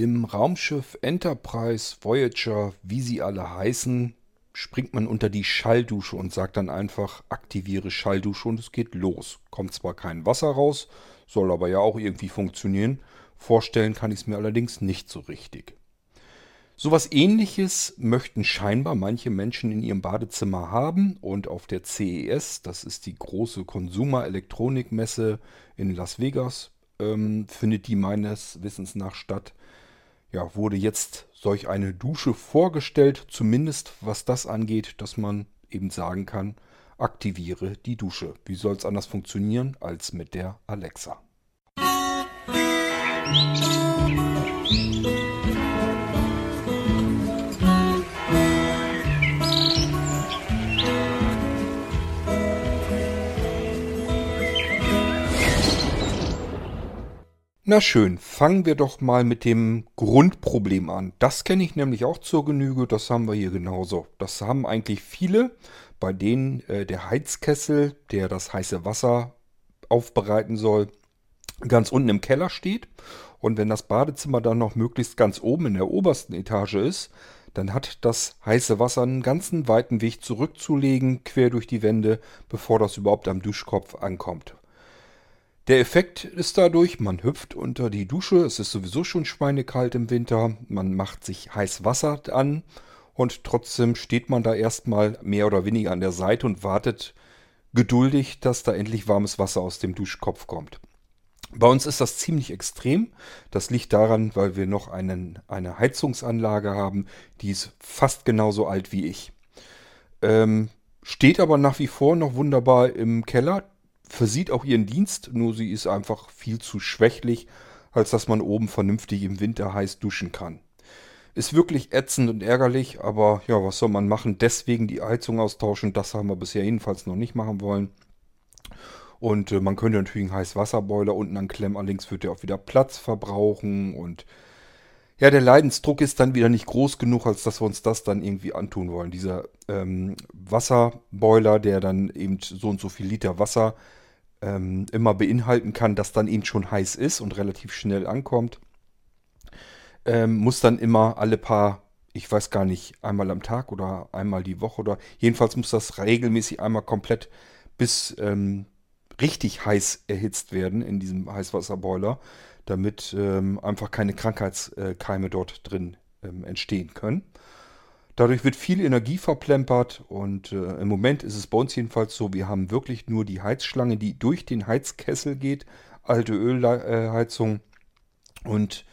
Im Raumschiff Enterprise, Voyager, wie sie alle heißen, springt man unter die Schalldusche und sagt dann einfach, aktiviere Schalldusche und es geht los. Kommt zwar kein Wasser raus, soll aber ja auch irgendwie funktionieren. Vorstellen kann ich es mir allerdings nicht so richtig. Sowas ähnliches möchten scheinbar manche Menschen in ihrem Badezimmer haben und auf der CES, das ist die große Consumer Elektronikmesse in Las Vegas, ähm, findet die meines Wissens nach statt. Ja, wurde jetzt solch eine Dusche vorgestellt, zumindest was das angeht, dass man eben sagen kann, aktiviere die Dusche. Wie soll es anders funktionieren als mit der Alexa? Na schön, fangen wir doch mal mit dem Grundproblem an. Das kenne ich nämlich auch zur Genüge, das haben wir hier genauso. Das haben eigentlich viele, bei denen äh, der Heizkessel, der das heiße Wasser aufbereiten soll, ganz unten im Keller steht. Und wenn das Badezimmer dann noch möglichst ganz oben in der obersten Etage ist, dann hat das heiße Wasser einen ganzen weiten Weg zurückzulegen, quer durch die Wände, bevor das überhaupt am Duschkopf ankommt. Der Effekt ist dadurch, man hüpft unter die Dusche, es ist sowieso schon schweinekalt im Winter, man macht sich heiß Wasser an und trotzdem steht man da erstmal mehr oder weniger an der Seite und wartet geduldig, dass da endlich warmes Wasser aus dem Duschkopf kommt. Bei uns ist das ziemlich extrem. Das liegt daran, weil wir noch einen, eine Heizungsanlage haben, die ist fast genauso alt wie ich. Ähm, steht aber nach wie vor noch wunderbar im Keller versieht auch ihren Dienst, nur sie ist einfach viel zu schwächlich, als dass man oben vernünftig im Winter heiß duschen kann. Ist wirklich ätzend und ärgerlich, aber ja, was soll man machen? Deswegen die Heizung austauschen, das haben wir bisher jedenfalls noch nicht machen wollen. Und äh, man könnte natürlich einen Heißwasserboiler unten anklemmen, allerdings wird der auch wieder Platz verbrauchen und ja, der Leidensdruck ist dann wieder nicht groß genug, als dass wir uns das dann irgendwie antun wollen. Dieser ähm, Wasserboiler, der dann eben so und so viel Liter Wasser ähm, immer beinhalten kann, das dann eben schon heiß ist und relativ schnell ankommt, ähm, muss dann immer alle paar, ich weiß gar nicht, einmal am Tag oder einmal die Woche oder jedenfalls muss das regelmäßig einmal komplett bis ähm, richtig heiß erhitzt werden in diesem Heißwasserboiler, damit ähm, einfach keine Krankheitskeime dort drin ähm, entstehen können. Dadurch wird viel Energie verplempert und äh, im Moment ist es bei uns jedenfalls so, wir haben wirklich nur die Heizschlange, die durch den Heizkessel geht, alte Ölheizung und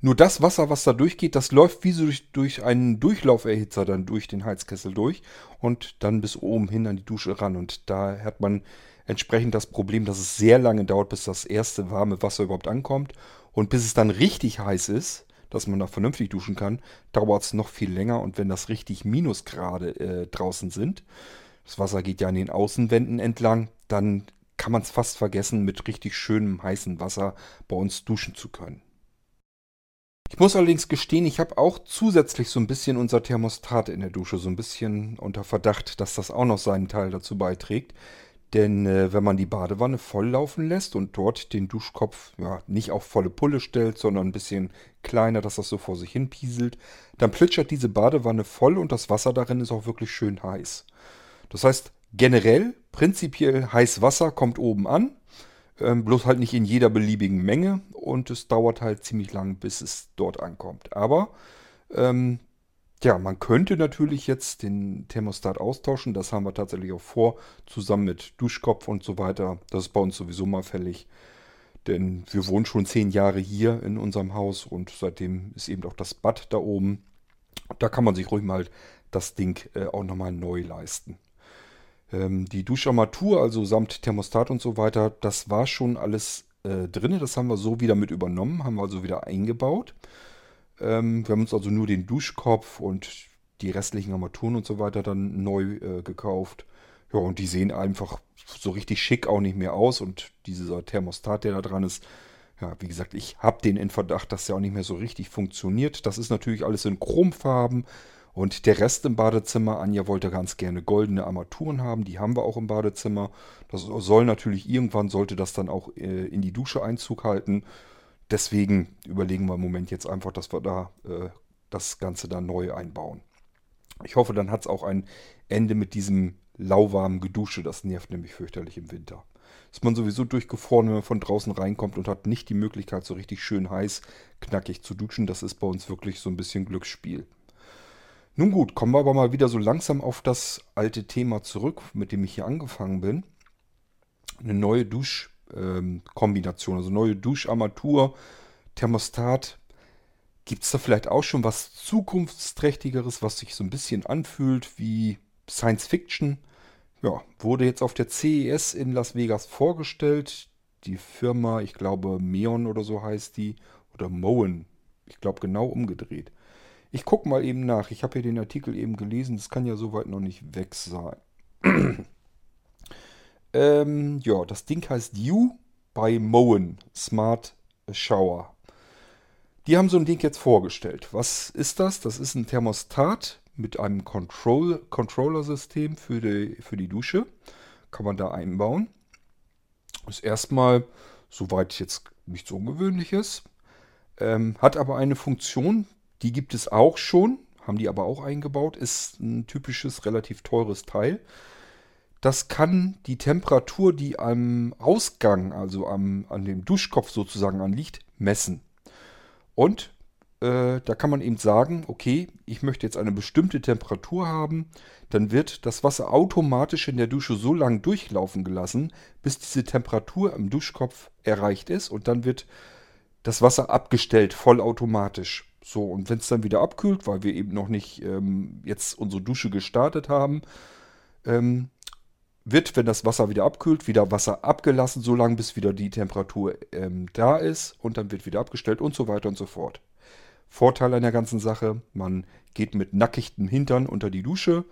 nur das Wasser, was da durchgeht, das läuft wie so durch, durch einen Durchlauferhitzer dann durch den Heizkessel durch und dann bis oben hin an die Dusche ran. Und da hat man entsprechend das Problem, dass es sehr lange dauert, bis das erste warme Wasser überhaupt ankommt. Und bis es dann richtig heiß ist, dass man da vernünftig duschen kann, dauert es noch viel länger. Und wenn das richtig Minusgrade äh, draußen sind, das Wasser geht ja an den Außenwänden entlang, dann kann man es fast vergessen, mit richtig schönem heißem Wasser bei uns duschen zu können. Ich muss allerdings gestehen, ich habe auch zusätzlich so ein bisschen unser Thermostat in der Dusche, so ein bisschen unter Verdacht, dass das auch noch seinen Teil dazu beiträgt. Denn äh, wenn man die Badewanne voll laufen lässt und dort den Duschkopf ja, nicht auf volle Pulle stellt, sondern ein bisschen kleiner, dass das so vor sich hin pieselt, dann plitschert diese Badewanne voll und das Wasser darin ist auch wirklich schön heiß. Das heißt, generell, prinzipiell heiß Wasser kommt oben an, ähm, bloß halt nicht in jeder beliebigen Menge und es dauert halt ziemlich lang, bis es dort ankommt. Aber ähm, ja, man könnte natürlich jetzt den Thermostat austauschen. Das haben wir tatsächlich auch vor, zusammen mit Duschkopf und so weiter. Das ist bei uns sowieso mal fällig. Denn wir wohnen schon zehn Jahre hier in unserem Haus und seitdem ist eben auch das Bad da oben. Da kann man sich ruhig mal das Ding äh, auch nochmal neu leisten. Ähm, die Duscharmatur, also samt Thermostat und so weiter, das war schon alles äh, drin. Das haben wir so wieder mit übernommen, haben wir also wieder eingebaut. Ähm, wir haben uns also nur den Duschkopf und die restlichen Armaturen und so weiter dann neu äh, gekauft. Ja, und die sehen einfach so richtig schick auch nicht mehr aus. Und dieser Thermostat, der da dran ist, ja, wie gesagt, ich habe den in Verdacht, dass der auch nicht mehr so richtig funktioniert. Das ist natürlich alles in Chromfarben. Und der Rest im Badezimmer, Anja wollte ganz gerne goldene Armaturen haben, die haben wir auch im Badezimmer. Das soll natürlich irgendwann, sollte das dann auch äh, in die Dusche Einzug halten. Deswegen überlegen wir im Moment jetzt einfach, dass wir da äh, das Ganze dann neu einbauen. Ich hoffe, dann hat es auch ein Ende mit diesem lauwarmen Gedusche. Das nervt nämlich fürchterlich im Winter. Ist man sowieso durchgefroren, wenn man von draußen reinkommt und hat nicht die Möglichkeit, so richtig schön heiß, knackig zu duschen. Das ist bei uns wirklich so ein bisschen Glücksspiel. Nun gut, kommen wir aber mal wieder so langsam auf das alte Thema zurück, mit dem ich hier angefangen bin. Eine neue Duschkombination, ähm, also neue Duscharmatur, Thermostat. Gibt es da vielleicht auch schon was zukunftsträchtigeres, was sich so ein bisschen anfühlt wie Science Fiction? Ja, wurde jetzt auf der CES in Las Vegas vorgestellt. Die Firma, ich glaube Meon oder so heißt die, oder Moen. Ich glaube genau umgedreht. Ich gucke mal eben nach. Ich habe hier den Artikel eben gelesen. Das kann ja soweit noch nicht weg sein. ähm, ja, das Ding heißt You bei Moen Smart Shower. Die haben so ein Ding jetzt vorgestellt. Was ist das? Das ist ein Thermostat mit einem Control Controller-System für die, für die Dusche. Kann man da einbauen. Ist erstmal soweit jetzt nichts Ungewöhnliches. Ähm, hat aber eine Funktion, die gibt es auch schon, haben die aber auch eingebaut, ist ein typisches, relativ teures Teil. Das kann die Temperatur, die am Ausgang, also am, an dem Duschkopf sozusagen anliegt, messen. Und äh, da kann man eben sagen, okay, ich möchte jetzt eine bestimmte Temperatur haben, dann wird das Wasser automatisch in der Dusche so lange durchlaufen gelassen, bis diese Temperatur am Duschkopf erreicht ist und dann wird das Wasser abgestellt, vollautomatisch. So, und wenn es dann wieder abkühlt, weil wir eben noch nicht ähm, jetzt unsere Dusche gestartet haben, ähm, wird, wenn das Wasser wieder abkühlt, wieder Wasser abgelassen, solange bis wieder die Temperatur ähm, da ist und dann wird wieder abgestellt und so weiter und so fort. Vorteil an der ganzen Sache, man geht mit nackigtem Hintern unter die Dusche,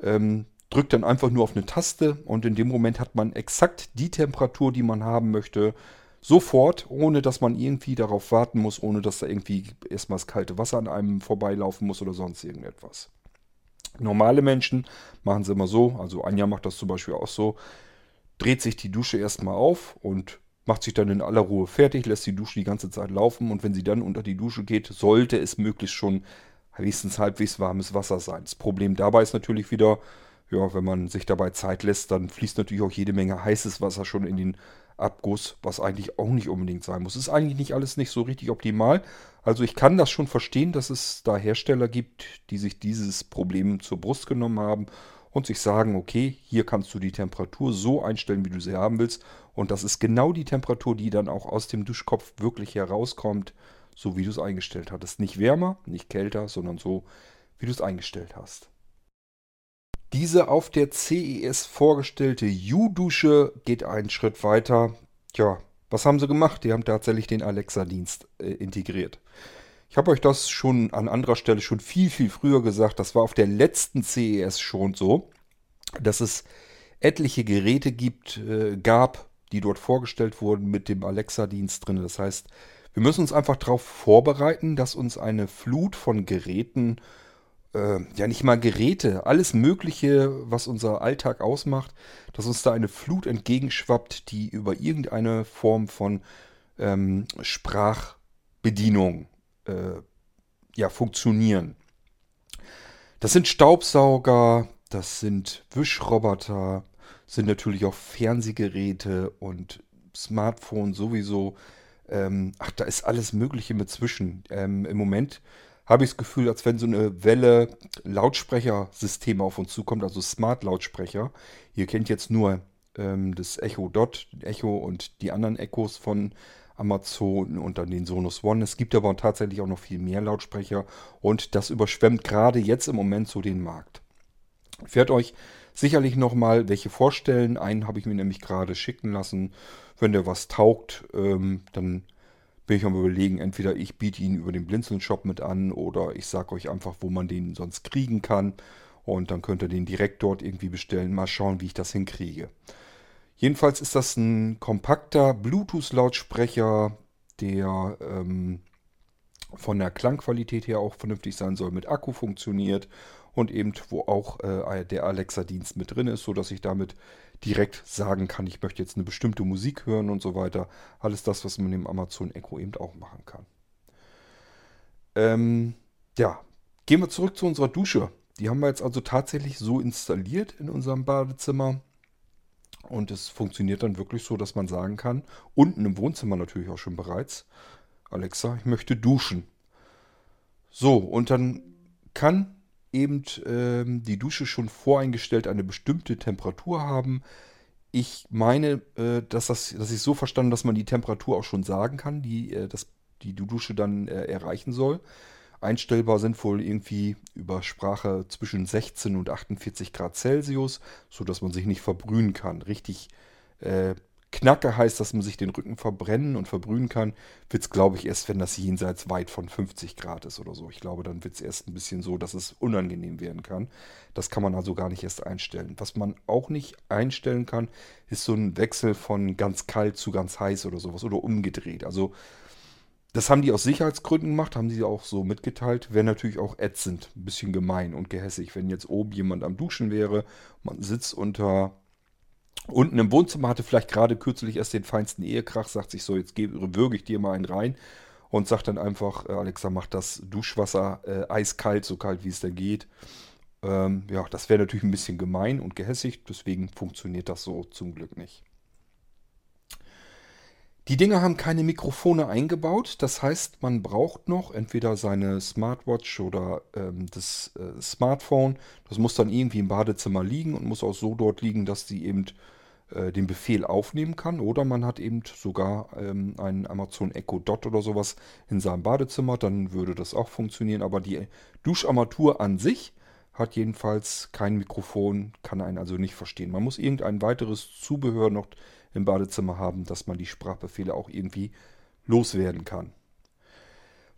ähm, drückt dann einfach nur auf eine Taste und in dem Moment hat man exakt die Temperatur, die man haben möchte, Sofort, ohne dass man irgendwie darauf warten muss, ohne dass da irgendwie erstmal das kalte Wasser an einem vorbeilaufen muss oder sonst irgendetwas. Normale Menschen machen es immer so, also Anja macht das zum Beispiel auch so, dreht sich die Dusche erstmal auf und macht sich dann in aller Ruhe fertig, lässt die Dusche die ganze Zeit laufen. Und wenn sie dann unter die Dusche geht, sollte es möglichst schon wenigstens halbwegs warmes Wasser sein. Das Problem dabei ist natürlich wieder, ja, wenn man sich dabei Zeit lässt, dann fließt natürlich auch jede Menge heißes Wasser schon in den Abguss, was eigentlich auch nicht unbedingt sein muss. Ist eigentlich nicht alles nicht so richtig optimal. Also ich kann das schon verstehen, dass es da Hersteller gibt, die sich dieses Problem zur Brust genommen haben und sich sagen, okay, hier kannst du die Temperatur so einstellen, wie du sie haben willst. Und das ist genau die Temperatur, die dann auch aus dem Duschkopf wirklich herauskommt, so wie du es eingestellt hattest. Nicht wärmer, nicht kälter, sondern so, wie du es eingestellt hast. Diese auf der CES vorgestellte U-Dusche geht einen Schritt weiter. Tja, was haben sie gemacht? Die haben tatsächlich den Alexa-Dienst äh, integriert. Ich habe euch das schon an anderer Stelle schon viel, viel früher gesagt. Das war auf der letzten CES schon so, dass es etliche Geräte gibt, äh, gab, die dort vorgestellt wurden mit dem Alexa-Dienst drin. Das heißt, wir müssen uns einfach darauf vorbereiten, dass uns eine Flut von Geräten äh, ja nicht mal Geräte, alles Mögliche, was unser Alltag ausmacht, dass uns da eine Flut entgegenschwappt, die über irgendeine Form von ähm, Sprachbedienung äh, ja, funktionieren. Das sind Staubsauger, das sind Wischroboter, sind natürlich auch Fernsehgeräte und Smartphones sowieso. Ähm, ach, da ist alles Mögliche mit zwischen. Ähm, Im Moment habe ich das Gefühl, als wenn so eine Welle Lautsprechersysteme auf uns zukommt, also Smart-Lautsprecher. Ihr kennt jetzt nur ähm, das Echo Dot, Echo und die anderen Echos von Amazon und dann den Sonos One. Es gibt aber tatsächlich auch noch viel mehr Lautsprecher und das überschwemmt gerade jetzt im Moment so den Markt. Ich werde euch sicherlich nochmal welche vorstellen. Einen habe ich mir nämlich gerade schicken lassen. Wenn der was taugt, ähm, dann bin ich am überlegen, entweder ich biete ihn über den Blinzeln-Shop mit an oder ich sage euch einfach, wo man den sonst kriegen kann. Und dann könnt ihr den direkt dort irgendwie bestellen. Mal schauen, wie ich das hinkriege. Jedenfalls ist das ein kompakter Bluetooth-Lautsprecher, der ähm, von der Klangqualität her auch vernünftig sein soll, mit Akku funktioniert und eben wo auch äh, der Alexa-Dienst mit drin ist, sodass ich damit direkt sagen kann, ich möchte jetzt eine bestimmte Musik hören und so weiter. Alles das, was man im Amazon Echo eben auch machen kann. Ähm, ja, gehen wir zurück zu unserer Dusche. Die haben wir jetzt also tatsächlich so installiert in unserem Badezimmer. Und es funktioniert dann wirklich so, dass man sagen kann, unten im Wohnzimmer natürlich auch schon bereits, Alexa, ich möchte duschen. So, und dann kann eben ähm, die Dusche schon voreingestellt eine bestimmte Temperatur haben. Ich meine, äh, dass, das, dass ich so verstanden, dass man die Temperatur auch schon sagen kann, die, äh, dass die Dusche dann äh, erreichen soll. Einstellbar sind wohl irgendwie über Sprache zwischen 16 und 48 Grad Celsius, sodass man sich nicht verbrühen kann. Richtig äh, Knacke heißt, dass man sich den Rücken verbrennen und verbrühen kann, wird es, glaube ich, erst, wenn das jenseits weit von 50 Grad ist oder so. Ich glaube, dann wird es erst ein bisschen so, dass es unangenehm werden kann. Das kann man also gar nicht erst einstellen. Was man auch nicht einstellen kann, ist so ein Wechsel von ganz kalt zu ganz heiß oder sowas oder umgedreht. Also das haben die aus Sicherheitsgründen gemacht, haben sie auch so mitgeteilt. Wäre natürlich auch ätzend, ein bisschen gemein und gehässig, wenn jetzt oben jemand am Duschen wäre, man sitzt unter unten im Wohnzimmer, hatte vielleicht gerade kürzlich erst den feinsten Ehekrach, sagt sich so, jetzt würge ich dir mal einen rein und sagt dann einfach, äh, Alexa, mach das Duschwasser äh, eiskalt, so kalt wie es denn geht. Ähm, ja, das wäre natürlich ein bisschen gemein und gehässig, deswegen funktioniert das so zum Glück nicht. Die Dinger haben keine Mikrofone eingebaut, das heißt, man braucht noch entweder seine Smartwatch oder ähm, das äh, Smartphone. Das muss dann irgendwie im Badezimmer liegen und muss auch so dort liegen, dass sie eben äh, den Befehl aufnehmen kann. Oder man hat eben sogar ähm, einen Amazon Echo Dot oder sowas in seinem Badezimmer, dann würde das auch funktionieren. Aber die Duscharmatur an sich hat jedenfalls kein Mikrofon, kann einen also nicht verstehen. Man muss irgendein weiteres Zubehör noch im Badezimmer haben, dass man die Sprachbefehle auch irgendwie loswerden kann.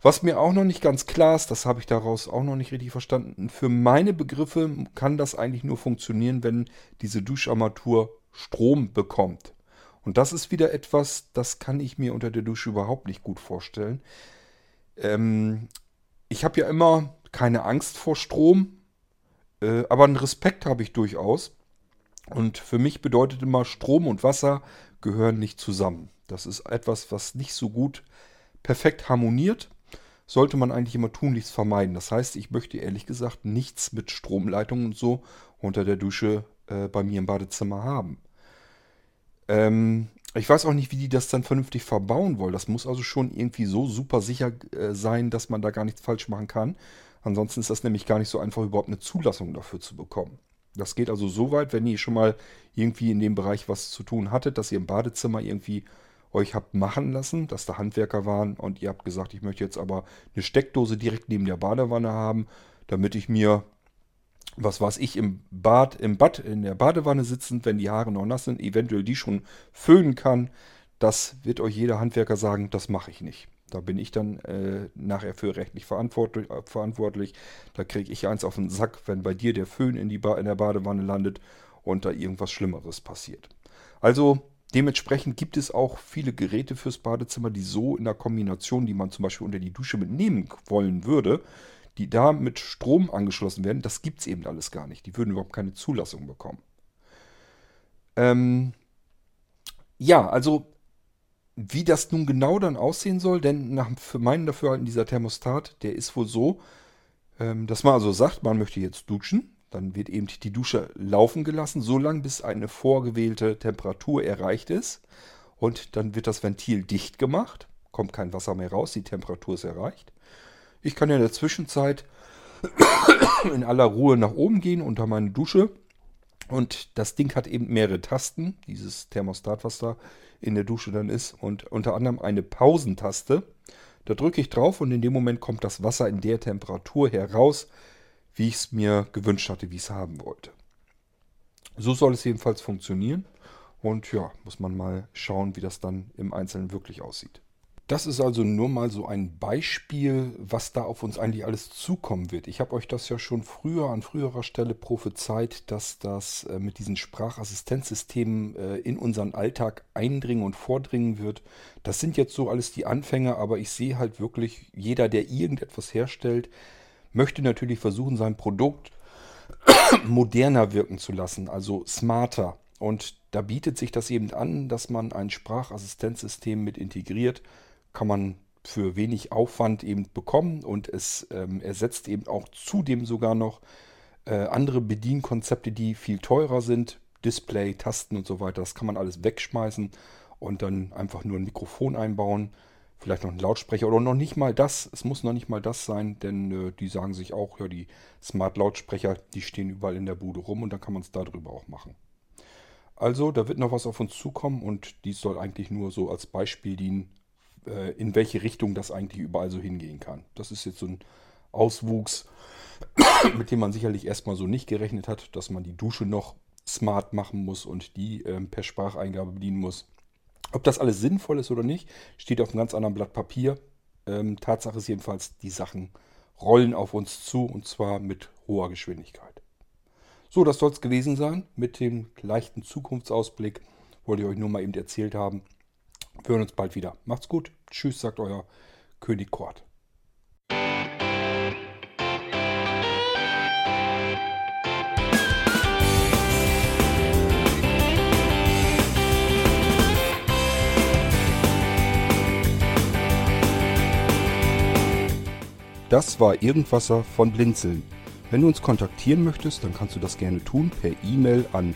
Was mir auch noch nicht ganz klar ist, das habe ich daraus auch noch nicht richtig verstanden, für meine Begriffe kann das eigentlich nur funktionieren, wenn diese Duscharmatur Strom bekommt. Und das ist wieder etwas, das kann ich mir unter der Dusche überhaupt nicht gut vorstellen. Ähm, ich habe ja immer keine Angst vor Strom, äh, aber einen Respekt habe ich durchaus. Und für mich bedeutet immer, Strom und Wasser gehören nicht zusammen. Das ist etwas, was nicht so gut perfekt harmoniert. Sollte man eigentlich immer tunlichst vermeiden. Das heißt, ich möchte ehrlich gesagt nichts mit Stromleitungen und so unter der Dusche äh, bei mir im Badezimmer haben. Ähm, ich weiß auch nicht, wie die das dann vernünftig verbauen wollen. Das muss also schon irgendwie so super sicher äh, sein, dass man da gar nichts falsch machen kann. Ansonsten ist das nämlich gar nicht so einfach, überhaupt eine Zulassung dafür zu bekommen. Das geht also so weit, wenn ihr schon mal irgendwie in dem Bereich was zu tun hattet, dass ihr im Badezimmer irgendwie euch habt machen lassen, dass da Handwerker waren und ihr habt gesagt, ich möchte jetzt aber eine Steckdose direkt neben der Badewanne haben, damit ich mir, was weiß ich, im Bad, im Bad, in der Badewanne sitzend, wenn die Haare noch nass sind, eventuell die schon föhnen kann. Das wird euch jeder Handwerker sagen, das mache ich nicht. Da bin ich dann äh, nachher für rechtlich verantwortlich. Äh, verantwortlich. Da kriege ich eins auf den Sack, wenn bei dir der Föhn in, die in der Badewanne landet und da irgendwas Schlimmeres passiert. Also dementsprechend gibt es auch viele Geräte fürs Badezimmer, die so in der Kombination, die man zum Beispiel unter die Dusche mitnehmen wollen würde, die da mit Strom angeschlossen werden. Das gibt es eben alles gar nicht. Die würden überhaupt keine Zulassung bekommen. Ähm, ja, also wie das nun genau dann aussehen soll, denn nach für meinen Dafürhalten dieser Thermostat, der ist wohl so, ähm, dass man also sagt, man möchte jetzt duschen. Dann wird eben die Dusche laufen gelassen, so lange bis eine vorgewählte Temperatur erreicht ist. Und dann wird das Ventil dicht gemacht, kommt kein Wasser mehr raus, die Temperatur ist erreicht. Ich kann ja in der Zwischenzeit in aller Ruhe nach oben gehen unter meine Dusche. Und das Ding hat eben mehrere Tasten, dieses Thermostat, was da in der Dusche dann ist und unter anderem eine Pausentaste. Da drücke ich drauf und in dem Moment kommt das Wasser in der Temperatur heraus, wie ich es mir gewünscht hatte, wie ich es haben wollte. So soll es jedenfalls funktionieren. Und ja, muss man mal schauen, wie das dann im Einzelnen wirklich aussieht. Das ist also nur mal so ein Beispiel, was da auf uns eigentlich alles zukommen wird. Ich habe euch das ja schon früher an früherer Stelle prophezeit, dass das äh, mit diesen Sprachassistenzsystemen äh, in unseren Alltag eindringen und vordringen wird. Das sind jetzt so alles die Anfänge, aber ich sehe halt wirklich, jeder, der irgendetwas herstellt, möchte natürlich versuchen, sein Produkt moderner wirken zu lassen, also smarter. Und da bietet sich das eben an, dass man ein Sprachassistenzsystem mit integriert kann man für wenig Aufwand eben bekommen und es ähm, ersetzt eben auch zudem sogar noch äh, andere Bedienkonzepte, die viel teurer sind. Display, Tasten und so weiter, das kann man alles wegschmeißen und dann einfach nur ein Mikrofon einbauen, vielleicht noch einen Lautsprecher oder noch nicht mal das. Es muss noch nicht mal das sein, denn äh, die sagen sich auch, ja, die Smart-Lautsprecher, die stehen überall in der Bude rum und dann kann man es darüber auch machen. Also, da wird noch was auf uns zukommen und dies soll eigentlich nur so als Beispiel dienen, äh, in welche Richtung das eigentlich überall so hingehen kann. Das ist jetzt so ein Auswuchs, mit dem man sicherlich erstmal so nicht gerechnet hat, dass man die Dusche noch smart machen muss und die ähm, per Spracheingabe bedienen muss. Ob das alles sinnvoll ist oder nicht, steht auf einem ganz anderen Blatt Papier. Ähm, Tatsache ist jedenfalls, die Sachen rollen auf uns zu und zwar mit hoher Geschwindigkeit. So, das soll es gewesen sein mit dem leichten Zukunftsausblick. Wollte ich euch nur mal eben erzählt haben. Wir hören uns bald wieder. Macht's gut. Tschüss, sagt euer König Kort. Das war Irgendwasser von Blinzeln. Wenn du uns kontaktieren möchtest, dann kannst du das gerne tun per E-Mail an